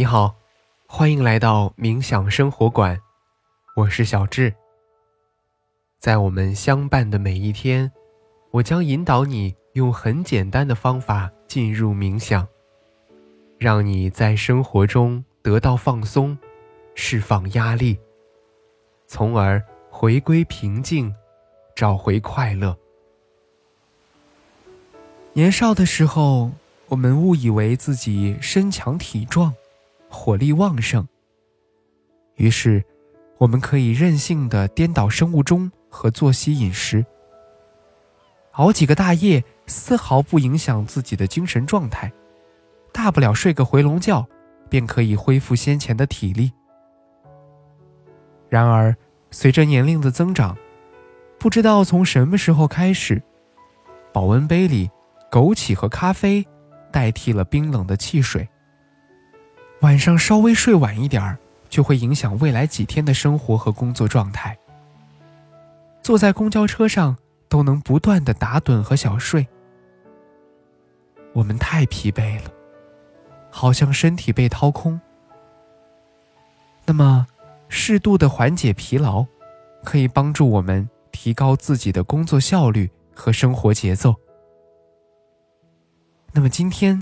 你好，欢迎来到冥想生活馆，我是小智。在我们相伴的每一天，我将引导你用很简单的方法进入冥想，让你在生活中得到放松，释放压力，从而回归平静，找回快乐。年少的时候，我们误以为自己身强体壮，火力旺盛。于是，我们可以任性的颠倒生物钟和作息饮食，熬几个大夜，丝毫不影响自己的精神状态。大不了睡个回笼觉，便可以恢复先前的体力。然而，随着年龄的增长，不知道从什么时候开始，保温杯里。枸杞和咖啡代替了冰冷的汽水。晚上稍微睡晚一点儿，就会影响未来几天的生活和工作状态。坐在公交车上都能不断的打盹和小睡。我们太疲惫了，好像身体被掏空。那么，适度的缓解疲劳，可以帮助我们提高自己的工作效率和生活节奏。那么今天，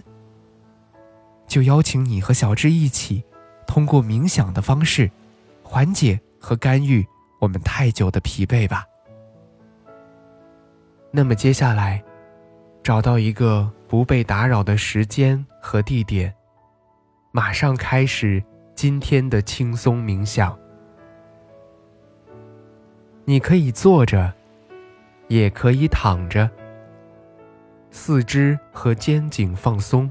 就邀请你和小智一起，通过冥想的方式，缓解和干预我们太久的疲惫吧。那么接下来，找到一个不被打扰的时间和地点，马上开始今天的轻松冥想。你可以坐着，也可以躺着。四肢和肩颈放松，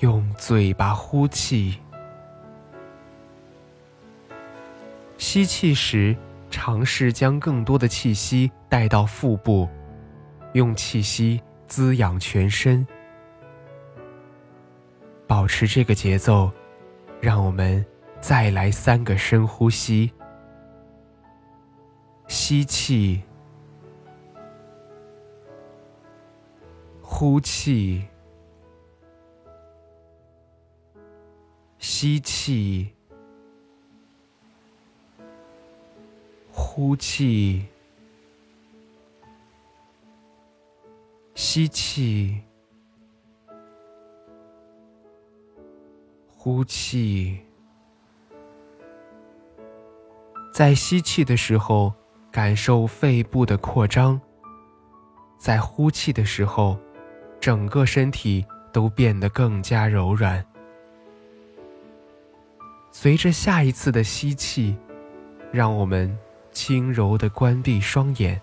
用嘴巴呼气。吸气时，尝试将更多的气息带到腹部，用气息滋养全身。保持这个节奏，让我们再来三个深呼吸。吸气。呼气，吸气，呼气，吸气，呼气。在吸气的时候，感受肺部的扩张；在呼气的时候，整个身体都变得更加柔软。随着下一次的吸气，让我们轻柔地关闭双眼，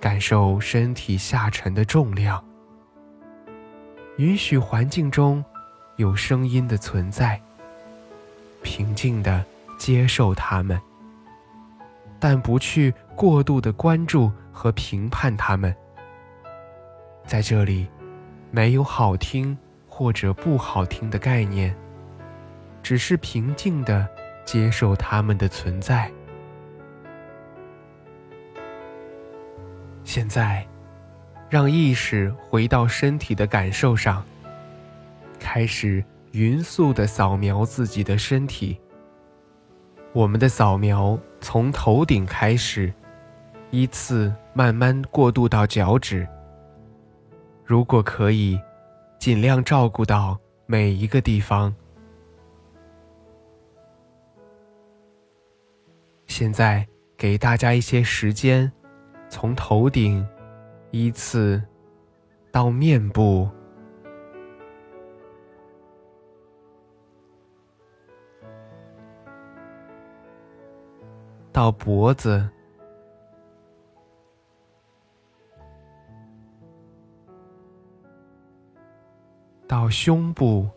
感受身体下沉的重量。允许环境中有声音的存在，平静地接受它们，但不去过度的关注和评判它们。在这里。没有好听或者不好听的概念，只是平静的接受它们的存在。现在，让意识回到身体的感受上，开始匀速的扫描自己的身体。我们的扫描从头顶开始，依次慢慢过渡到脚趾。如果可以，尽量照顾到每一个地方。现在给大家一些时间，从头顶依次到面部，到脖子。到胸部、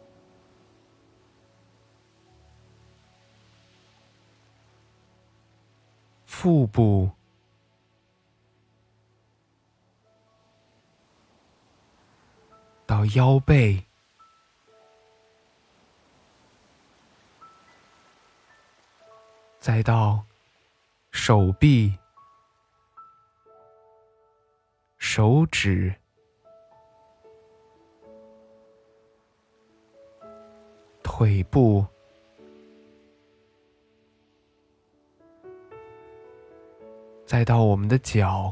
腹部。到腰背，再到手臂、手指、腿部，再到我们的脚，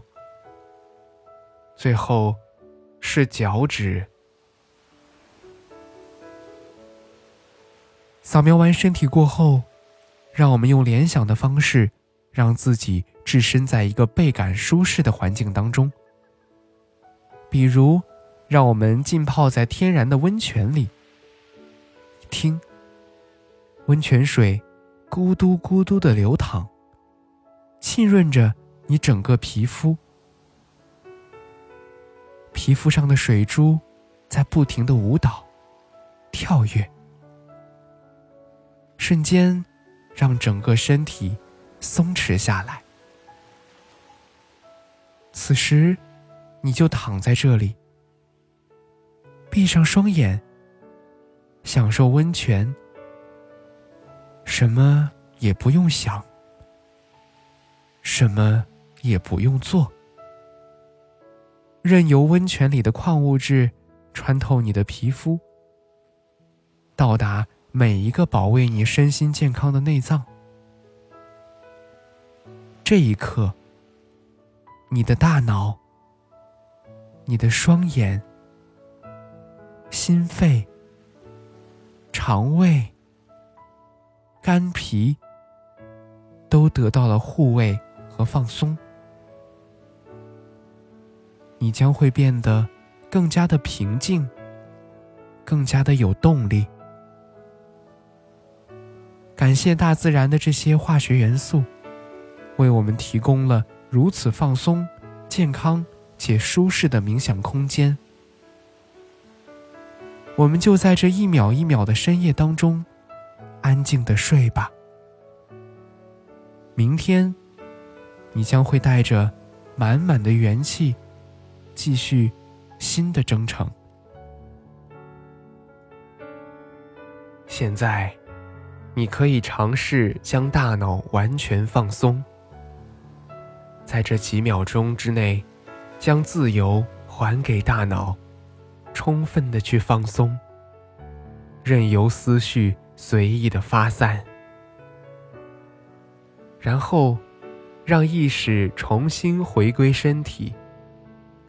最后是脚趾。扫描完身体过后，让我们用联想的方式，让自己置身在一个倍感舒适的环境当中。比如，让我们浸泡在天然的温泉里，听温泉水咕嘟咕嘟的流淌，浸润着你整个皮肤，皮肤上的水珠在不停的舞蹈、跳跃。瞬间，让整个身体松弛下来。此时，你就躺在这里，闭上双眼，享受温泉，什么也不用想，什么也不用做，任由温泉里的矿物质穿透你的皮肤，到达。每一个保卫你身心健康的内脏，这一刻，你的大脑、你的双眼、心肺、肠胃、肝脾都得到了护卫和放松，你将会变得更加的平静，更加的有动力。感谢大自然的这些化学元素，为我们提供了如此放松、健康且舒适的冥想空间。我们就在这一秒一秒的深夜当中，安静的睡吧。明天，你将会带着满满的元气，继续新的征程。现在。你可以尝试将大脑完全放松，在这几秒钟之内，将自由还给大脑，充分的去放松，任由思绪随意的发散，然后让意识重新回归身体，